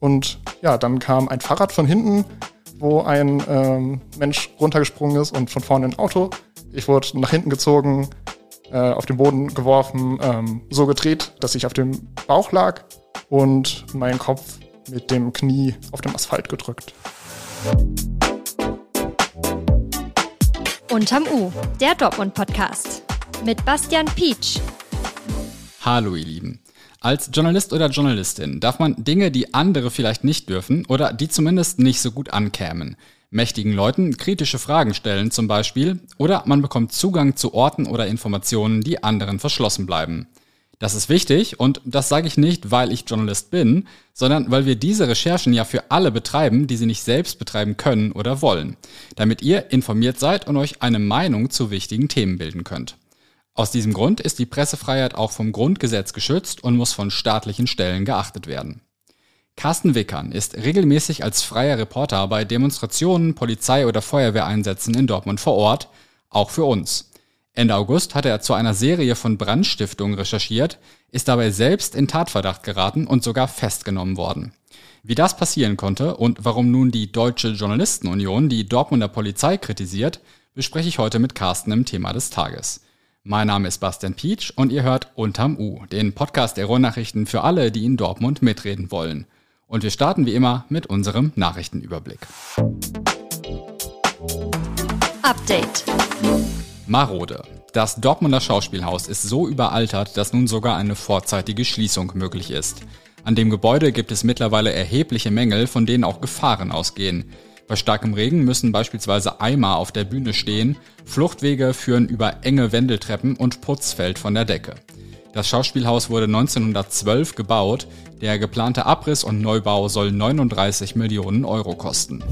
Und ja, dann kam ein Fahrrad von hinten, wo ein ähm, Mensch runtergesprungen ist und von vorne ein Auto. Ich wurde nach hinten gezogen, äh, auf den Boden geworfen, ähm, so gedreht, dass ich auf dem Bauch lag und meinen Kopf mit dem Knie auf dem Asphalt gedrückt. Unterm U, der Dortmund-Podcast. Mit Bastian Pietsch. Hallo, ihr Lieben. Als Journalist oder Journalistin darf man Dinge, die andere vielleicht nicht dürfen oder die zumindest nicht so gut ankämen, mächtigen Leuten kritische Fragen stellen zum Beispiel oder man bekommt Zugang zu Orten oder Informationen, die anderen verschlossen bleiben. Das ist wichtig und das sage ich nicht, weil ich Journalist bin, sondern weil wir diese Recherchen ja für alle betreiben, die sie nicht selbst betreiben können oder wollen, damit ihr informiert seid und euch eine Meinung zu wichtigen Themen bilden könnt. Aus diesem Grund ist die Pressefreiheit auch vom Grundgesetz geschützt und muss von staatlichen Stellen geachtet werden. Carsten Wickern ist regelmäßig als freier Reporter bei Demonstrationen, Polizei- oder Feuerwehreinsätzen in Dortmund vor Ort, auch für uns. Ende August hatte er zu einer Serie von Brandstiftungen recherchiert, ist dabei selbst in Tatverdacht geraten und sogar festgenommen worden. Wie das passieren konnte und warum nun die Deutsche Journalistenunion die Dortmunder Polizei kritisiert, bespreche ich heute mit Carsten im Thema des Tages. Mein Name ist Bastian Pietsch und ihr hört Unterm U, den Podcast der Ruhrnachrichten für alle, die in Dortmund mitreden wollen. Und wir starten wie immer mit unserem Nachrichtenüberblick. Update. Marode. Das Dortmunder Schauspielhaus ist so überaltert, dass nun sogar eine vorzeitige Schließung möglich ist. An dem Gebäude gibt es mittlerweile erhebliche Mängel, von denen auch Gefahren ausgehen. Bei starkem Regen müssen beispielsweise Eimer auf der Bühne stehen, Fluchtwege führen über enge Wendeltreppen und Putz fällt von der Decke. Das Schauspielhaus wurde 1912 gebaut. Der geplante Abriss und Neubau soll 39 Millionen Euro kosten.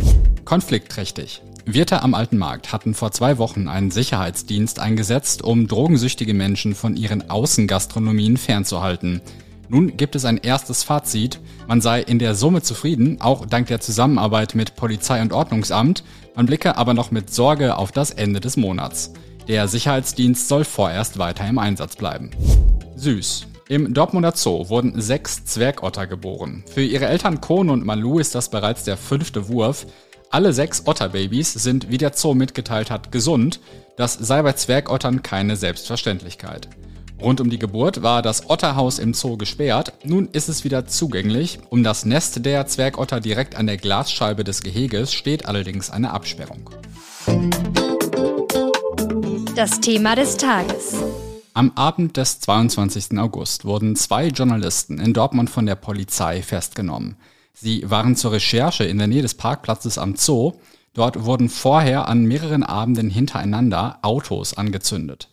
Konfliktträchtig. Wirte am Alten Markt hatten vor zwei Wochen einen Sicherheitsdienst eingesetzt, um drogensüchtige Menschen von ihren Außengastronomien fernzuhalten. Nun gibt es ein erstes Fazit. Man sei in der Summe zufrieden, auch dank der Zusammenarbeit mit Polizei und Ordnungsamt. Man blicke aber noch mit Sorge auf das Ende des Monats. Der Sicherheitsdienst soll vorerst weiter im Einsatz bleiben. Süß. Im Dortmunder Zoo wurden sechs Zwergotter geboren. Für ihre Eltern Kohn und Malu ist das bereits der fünfte Wurf. Alle sechs Otterbabys sind, wie der Zoo mitgeteilt hat, gesund. Das sei bei Zwergottern keine Selbstverständlichkeit. Rund um die Geburt war das Otterhaus im Zoo gesperrt. Nun ist es wieder zugänglich. Um das Nest der Zwergotter direkt an der Glasscheibe des Geheges steht allerdings eine Absperrung. Das Thema des Tages. Am Abend des 22. August wurden zwei Journalisten in Dortmund von der Polizei festgenommen. Sie waren zur Recherche in der Nähe des Parkplatzes am Zoo. Dort wurden vorher an mehreren Abenden hintereinander Autos angezündet.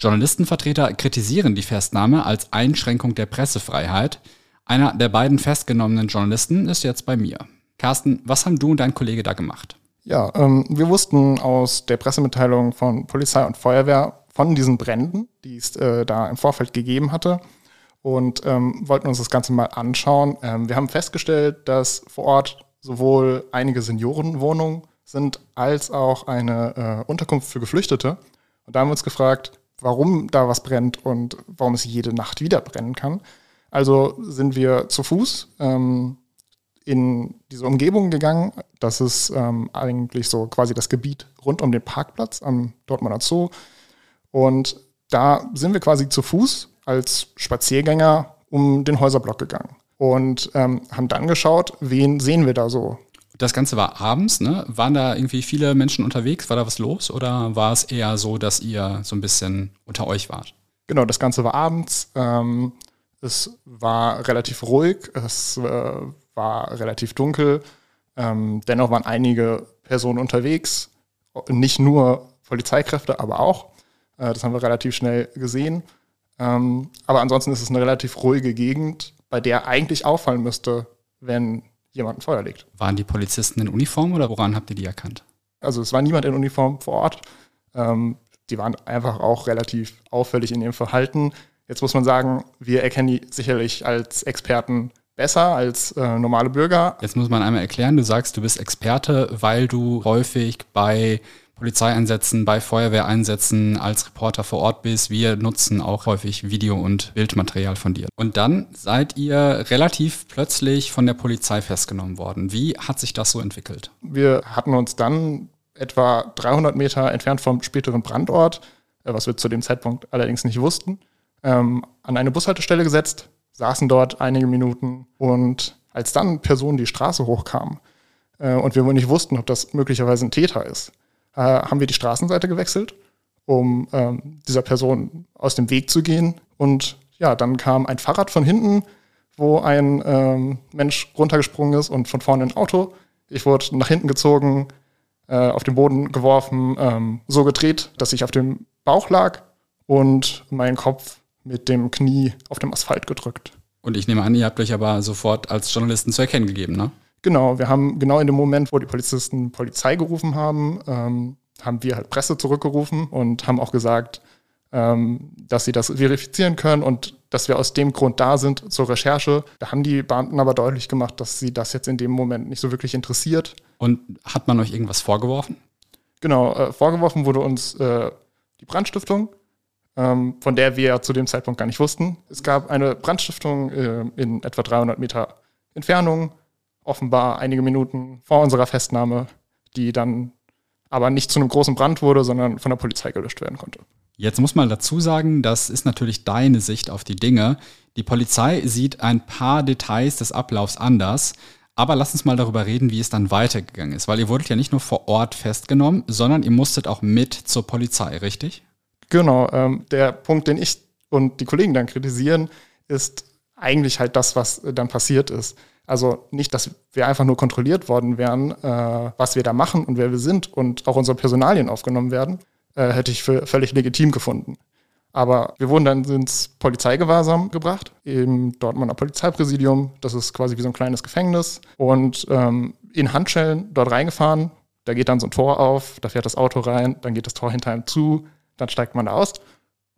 Journalistenvertreter kritisieren die Festnahme als Einschränkung der Pressefreiheit. Einer der beiden festgenommenen Journalisten ist jetzt bei mir. Carsten, was haben du und dein Kollege da gemacht? Ja, ähm, wir wussten aus der Pressemitteilung von Polizei und Feuerwehr von diesen Bränden, die es äh, da im Vorfeld gegeben hatte und ähm, wollten uns das Ganze mal anschauen. Ähm, wir haben festgestellt, dass vor Ort sowohl einige Seniorenwohnungen sind als auch eine äh, Unterkunft für Geflüchtete. Und da haben wir uns gefragt, warum da was brennt und warum es jede Nacht wieder brennen kann. Also sind wir zu Fuß ähm, in diese Umgebung gegangen. Das ist ähm, eigentlich so quasi das Gebiet rund um den Parkplatz am Dortmunder Zoo. Und da sind wir quasi zu Fuß als Spaziergänger um den Häuserblock gegangen und ähm, haben dann geschaut, wen sehen wir da so das Ganze war abends, ne? Waren da irgendwie viele Menschen unterwegs? War da was los? Oder war es eher so, dass ihr so ein bisschen unter euch wart? Genau, das Ganze war abends. Ähm, es war relativ ruhig, es äh, war relativ dunkel. Ähm, dennoch waren einige Personen unterwegs, nicht nur Polizeikräfte, aber auch. Äh, das haben wir relativ schnell gesehen. Ähm, aber ansonsten ist es eine relativ ruhige Gegend, bei der eigentlich auffallen müsste, wenn jemanden Feuer legt. Waren die Polizisten in Uniform oder woran habt ihr die erkannt? Also es war niemand in Uniform vor Ort. Ähm, die waren einfach auch relativ auffällig in ihrem Verhalten. Jetzt muss man sagen, wir erkennen die sicherlich als Experten besser als äh, normale Bürger. Jetzt muss man einmal erklären, du sagst, du bist Experte, weil du häufig bei Polizeieinsätzen, bei Feuerwehreinsätzen als Reporter vor Ort bist. Wir nutzen auch häufig Video- und Bildmaterial von dir. Und dann seid ihr relativ plötzlich von der Polizei festgenommen worden. Wie hat sich das so entwickelt? Wir hatten uns dann etwa 300 Meter entfernt vom späteren Brandort, äh, was wir zu dem Zeitpunkt allerdings nicht wussten, ähm, an eine Bushaltestelle gesetzt, saßen dort einige Minuten und als dann Personen die Straße hochkamen äh, und wir wohl nicht wussten, ob das möglicherweise ein Täter ist, äh, haben wir die Straßenseite gewechselt, um ähm, dieser Person aus dem Weg zu gehen. Und ja, dann kam ein Fahrrad von hinten, wo ein ähm, Mensch runtergesprungen ist und von vorne ein Auto. Ich wurde nach hinten gezogen, äh, auf den Boden geworfen, ähm, so gedreht, dass ich auf dem Bauch lag und mein Kopf mit dem Knie auf dem Asphalt gedrückt. Und ich nehme an, ihr habt euch aber sofort als Journalisten zu erkennen gegeben, ne? Genau, wir haben genau in dem Moment, wo die Polizisten Polizei gerufen haben, ähm, haben wir halt Presse zurückgerufen und haben auch gesagt, ähm, dass sie das verifizieren können und dass wir aus dem Grund da sind zur Recherche. Da haben die Beamten aber deutlich gemacht, dass sie das jetzt in dem Moment nicht so wirklich interessiert. Und hat man euch irgendwas vorgeworfen? Genau, äh, vorgeworfen wurde uns äh, die Brandstiftung, ähm, von der wir zu dem Zeitpunkt gar nicht wussten. Es gab eine Brandstiftung äh, in etwa 300 Meter Entfernung offenbar einige Minuten vor unserer Festnahme, die dann aber nicht zu einem großen Brand wurde, sondern von der Polizei gelöscht werden konnte. Jetzt muss man dazu sagen, das ist natürlich deine Sicht auf die Dinge. Die Polizei sieht ein paar Details des Ablaufs anders. Aber lass uns mal darüber reden, wie es dann weitergegangen ist, weil ihr wurdet ja nicht nur vor Ort festgenommen, sondern ihr musstet auch mit zur Polizei, richtig? Genau. Ähm, der Punkt, den ich und die Kollegen dann kritisieren, ist eigentlich halt das, was dann passiert ist. Also nicht, dass wir einfach nur kontrolliert worden wären, äh, was wir da machen und wer wir sind und auch unsere Personalien aufgenommen werden, äh, hätte ich für völlig legitim gefunden. Aber wir wurden dann ins Polizeigewahrsam gebracht, im Dortmunder Polizeipräsidium. Das ist quasi wie so ein kleines Gefängnis. Und ähm, in Handschellen dort reingefahren. Da geht dann so ein Tor auf, da fährt das Auto rein, dann geht das Tor hinter ihm zu, dann steigt man da aus.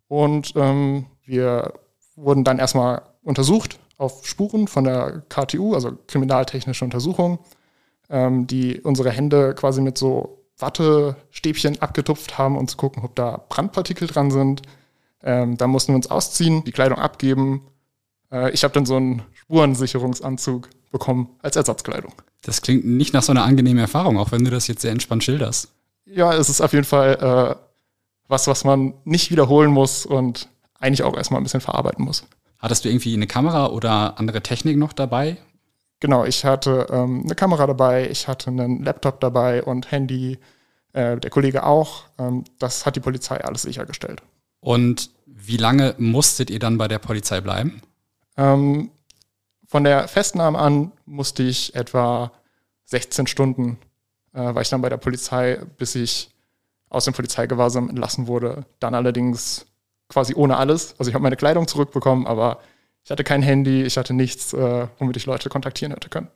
Und ähm, wir wurden dann erstmal untersucht auf Spuren von der KTU, also kriminaltechnische Untersuchung, ähm, die unsere Hände quasi mit so Wattestäbchen abgetupft haben, um zu gucken, ob da Brandpartikel dran sind. Ähm, da mussten wir uns ausziehen, die Kleidung abgeben. Äh, ich habe dann so einen Spurensicherungsanzug bekommen als Ersatzkleidung. Das klingt nicht nach so einer angenehmen Erfahrung, auch wenn du das jetzt sehr entspannt schilderst. Ja, es ist auf jeden Fall äh, was, was man nicht wiederholen muss und eigentlich auch erstmal ein bisschen verarbeiten muss. Hattest du irgendwie eine Kamera oder andere Technik noch dabei? Genau, ich hatte ähm, eine Kamera dabei, ich hatte einen Laptop dabei und Handy, äh, der Kollege auch. Ähm, das hat die Polizei alles sichergestellt. Und wie lange musstet ihr dann bei der Polizei bleiben? Ähm, von der Festnahme an musste ich etwa 16 Stunden, äh, war ich dann bei der Polizei, bis ich aus dem Polizeigewahrsam entlassen wurde. Dann allerdings quasi ohne alles. Also ich habe meine Kleidung zurückbekommen, aber ich hatte kein Handy, ich hatte nichts, äh, womit ich Leute kontaktieren hätte können.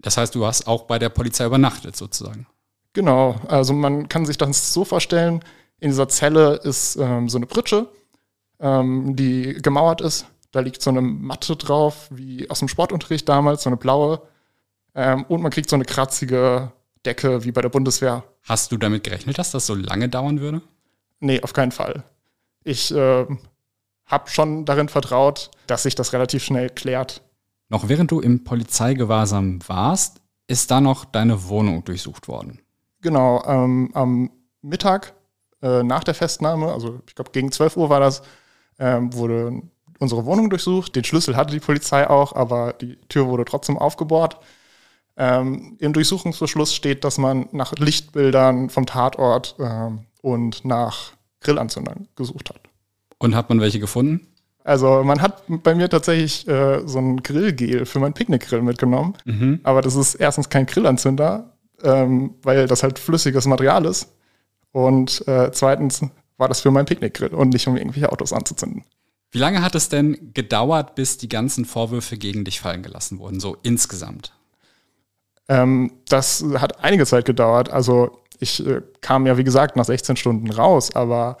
Das heißt, du hast auch bei der Polizei übernachtet sozusagen. Genau, also man kann sich das so vorstellen, in dieser Zelle ist ähm, so eine Pritsche, ähm, die gemauert ist. Da liegt so eine Matte drauf, wie aus dem Sportunterricht damals, so eine blaue. Ähm, und man kriegt so eine kratzige Decke wie bei der Bundeswehr. Hast du damit gerechnet, dass das so lange dauern würde? Nee, auf keinen Fall ich äh, habe schon darin vertraut, dass sich das relativ schnell klärt. Noch während du im Polizeigewahrsam warst, ist da noch deine Wohnung durchsucht worden. Genau, ähm, am Mittag äh, nach der Festnahme, also ich glaube gegen 12 Uhr war das, ähm, wurde unsere Wohnung durchsucht. Den Schlüssel hatte die Polizei auch, aber die Tür wurde trotzdem aufgebohrt. Ähm, Im Durchsuchungsbeschluss steht, dass man nach Lichtbildern vom Tatort ähm, und nach Grillanzündern gesucht hat. Und hat man welche gefunden? Also man hat bei mir tatsächlich äh, so ein Grillgel für meinen Picknickgrill mitgenommen. Mhm. Aber das ist erstens kein Grillanzünder, ähm, weil das halt flüssiges Material ist. Und äh, zweitens war das für meinen Picknickgrill und nicht um irgendwelche Autos anzuzünden. Wie lange hat es denn gedauert, bis die ganzen Vorwürfe gegen dich fallen gelassen wurden, so insgesamt? Ähm, das hat einige Zeit gedauert. Also ich äh, kam ja, wie gesagt, nach 16 Stunden raus, aber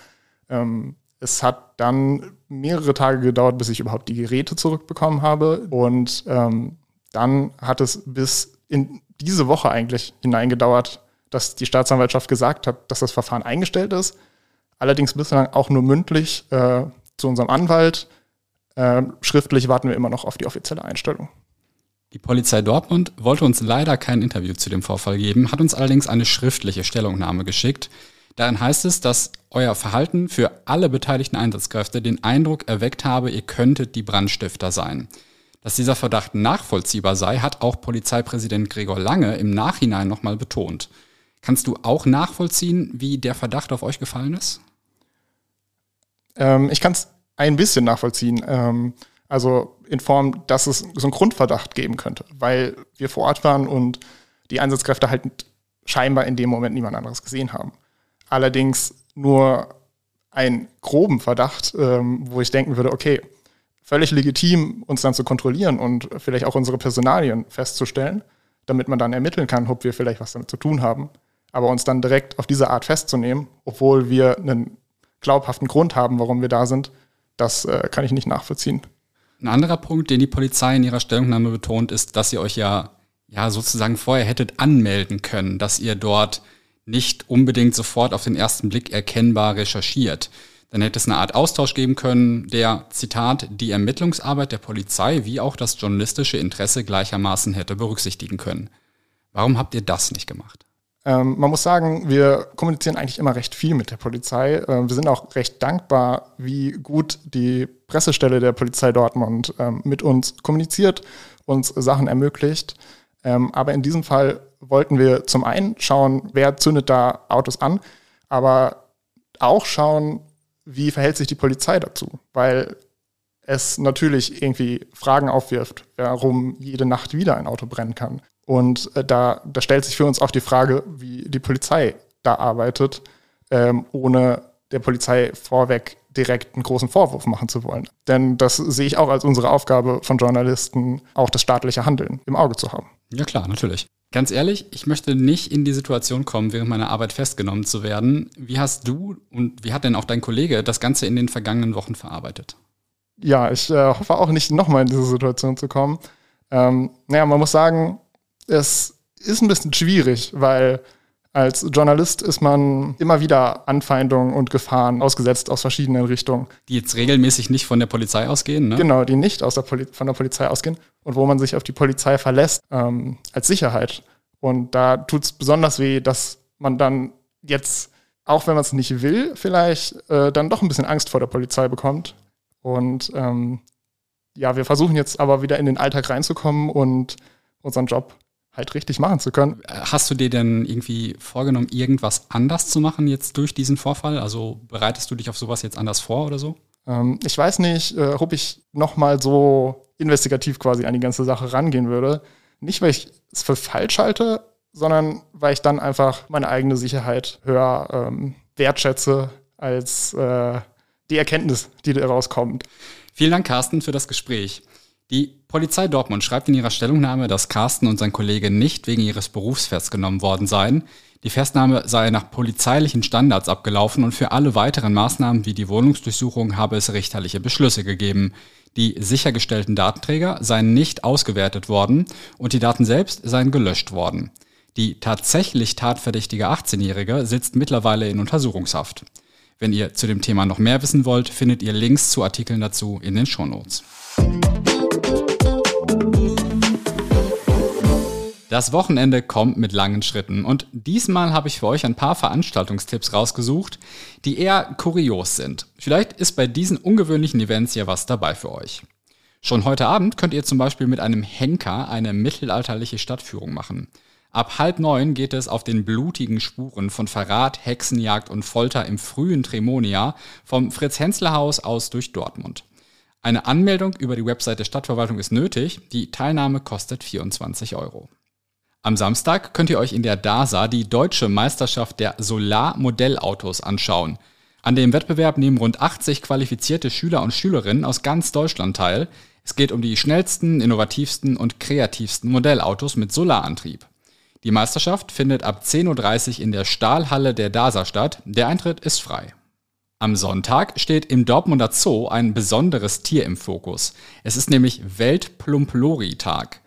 ähm, es hat dann mehrere Tage gedauert, bis ich überhaupt die Geräte zurückbekommen habe. Und ähm, dann hat es bis in diese Woche eigentlich hineingedauert, dass die Staatsanwaltschaft gesagt hat, dass das Verfahren eingestellt ist. Allerdings bislang auch nur mündlich äh, zu unserem Anwalt. Äh, schriftlich warten wir immer noch auf die offizielle Einstellung. Die Polizei Dortmund wollte uns leider kein Interview zu dem Vorfall geben, hat uns allerdings eine schriftliche Stellungnahme geschickt. Darin heißt es, dass euer Verhalten für alle beteiligten Einsatzkräfte den Eindruck erweckt habe, ihr könntet die Brandstifter sein. Dass dieser Verdacht nachvollziehbar sei, hat auch Polizeipräsident Gregor Lange im Nachhinein nochmal betont. Kannst du auch nachvollziehen, wie der Verdacht auf euch gefallen ist? Ähm, ich kann es ein bisschen nachvollziehen. Ähm, also in Form, dass es so einen Grundverdacht geben könnte, weil wir vor Ort waren und die Einsatzkräfte halt scheinbar in dem Moment niemand anderes gesehen haben. Allerdings nur einen groben Verdacht, ähm, wo ich denken würde, okay, völlig legitim, uns dann zu kontrollieren und vielleicht auch unsere Personalien festzustellen, damit man dann ermitteln kann, ob wir vielleicht was damit zu tun haben. Aber uns dann direkt auf diese Art festzunehmen, obwohl wir einen glaubhaften Grund haben, warum wir da sind, das äh, kann ich nicht nachvollziehen. Ein anderer Punkt, den die Polizei in ihrer Stellungnahme betont, ist, dass ihr euch ja, ja sozusagen vorher hättet anmelden können, dass ihr dort nicht unbedingt sofort auf den ersten Blick erkennbar recherchiert. Dann hätte es eine Art Austausch geben können, der, Zitat, die Ermittlungsarbeit der Polizei wie auch das journalistische Interesse gleichermaßen hätte berücksichtigen können. Warum habt ihr das nicht gemacht? Ähm, man muss sagen, wir kommunizieren eigentlich immer recht viel mit der Polizei. Ähm, wir sind auch recht dankbar, wie gut die Pressestelle der Polizei Dortmund ähm, mit uns kommuniziert, uns Sachen ermöglicht. Ähm, aber in diesem Fall wollten wir zum einen schauen, wer zündet da Autos an, aber auch schauen, wie verhält sich die Polizei dazu, weil es natürlich irgendwie Fragen aufwirft, warum jede Nacht wieder ein Auto brennen kann. Und äh, da, da stellt sich für uns auch die Frage, wie die Polizei da arbeitet, ähm, ohne der Polizei vorweg direkt einen großen Vorwurf machen zu wollen. Denn das sehe ich auch als unsere Aufgabe von Journalisten, auch das staatliche Handeln im Auge zu haben. Ja klar, natürlich. Ganz ehrlich, ich möchte nicht in die Situation kommen, während meiner Arbeit festgenommen zu werden. Wie hast du und wie hat denn auch dein Kollege das Ganze in den vergangenen Wochen verarbeitet? Ja, ich äh, hoffe auch nicht nochmal in diese Situation zu kommen. Ähm, naja, man muss sagen, es ist ein bisschen schwierig, weil als Journalist ist man immer wieder Anfeindungen und Gefahren ausgesetzt aus verschiedenen Richtungen. Die jetzt regelmäßig nicht von der Polizei ausgehen, ne? Genau, die nicht aus der Poli von der Polizei ausgehen und wo man sich auf die Polizei verlässt ähm, als Sicherheit. Und da tut es besonders weh, dass man dann jetzt, auch wenn man es nicht will, vielleicht äh, dann doch ein bisschen Angst vor der Polizei bekommt. Und ähm, ja, wir versuchen jetzt aber wieder in den Alltag reinzukommen und unseren Job halt richtig machen zu können. Hast du dir denn irgendwie vorgenommen, irgendwas anders zu machen jetzt durch diesen Vorfall? Also bereitest du dich auf sowas jetzt anders vor oder so? Ähm, ich weiß nicht, äh, ob ich nochmal so investigativ quasi an die ganze Sache rangehen würde. Nicht, weil ich es für falsch halte, sondern weil ich dann einfach meine eigene Sicherheit höher ähm, wertschätze als äh, die Erkenntnis, die daraus kommt. Vielen Dank, Carsten, für das Gespräch. Die Polizei Dortmund schreibt in ihrer Stellungnahme, dass Carsten und sein Kollege nicht wegen ihres Berufs festgenommen worden seien. Die Festnahme sei nach polizeilichen Standards abgelaufen und für alle weiteren Maßnahmen wie die Wohnungsdurchsuchung habe es richterliche Beschlüsse gegeben. Die sichergestellten Datenträger seien nicht ausgewertet worden und die Daten selbst seien gelöscht worden. Die tatsächlich tatverdächtige 18-Jährige sitzt mittlerweile in Untersuchungshaft. Wenn ihr zu dem Thema noch mehr wissen wollt, findet ihr Links zu Artikeln dazu in den Shownotes. Das Wochenende kommt mit langen Schritten und diesmal habe ich für euch ein paar Veranstaltungstipps rausgesucht, die eher kurios sind. Vielleicht ist bei diesen ungewöhnlichen Events ja was dabei für euch. Schon heute Abend könnt ihr zum Beispiel mit einem Henker eine mittelalterliche Stadtführung machen. Ab halb neun geht es auf den blutigen Spuren von Verrat, Hexenjagd und Folter im frühen Tremonia vom Fritz-Hensler-Haus aus durch Dortmund. Eine Anmeldung über die Website der Stadtverwaltung ist nötig. Die Teilnahme kostet 24 Euro. Am Samstag könnt ihr euch in der DASA die deutsche Meisterschaft der Solar-Modellautos anschauen. An dem Wettbewerb nehmen rund 80 qualifizierte Schüler und Schülerinnen aus ganz Deutschland teil. Es geht um die schnellsten, innovativsten und kreativsten Modellautos mit Solarantrieb. Die Meisterschaft findet ab 10.30 Uhr in der Stahlhalle der DASA statt. Der Eintritt ist frei. Am Sonntag steht im Dortmunder Zoo ein besonderes Tier im Fokus. Es ist nämlich Weltplumplori-Tag.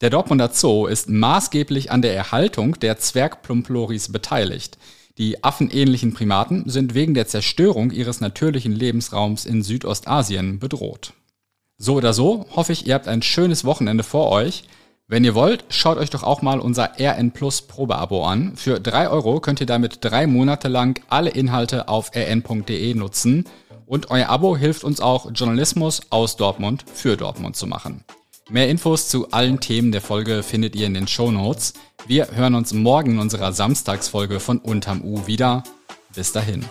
Der Dortmunder Zoo ist maßgeblich an der Erhaltung der Zwergplumploris beteiligt. Die affenähnlichen Primaten sind wegen der Zerstörung ihres natürlichen Lebensraums in Südostasien bedroht. So oder so hoffe ich, ihr habt ein schönes Wochenende vor euch. Wenn ihr wollt, schaut euch doch auch mal unser RN Plus Probeabo an. Für drei Euro könnt ihr damit drei Monate lang alle Inhalte auf rn.de nutzen und euer Abo hilft uns auch, Journalismus aus Dortmund für Dortmund zu machen. Mehr Infos zu allen Themen der Folge findet ihr in den Show Notes. Wir hören uns morgen in unserer Samstagsfolge von Unterm U wieder. Bis dahin.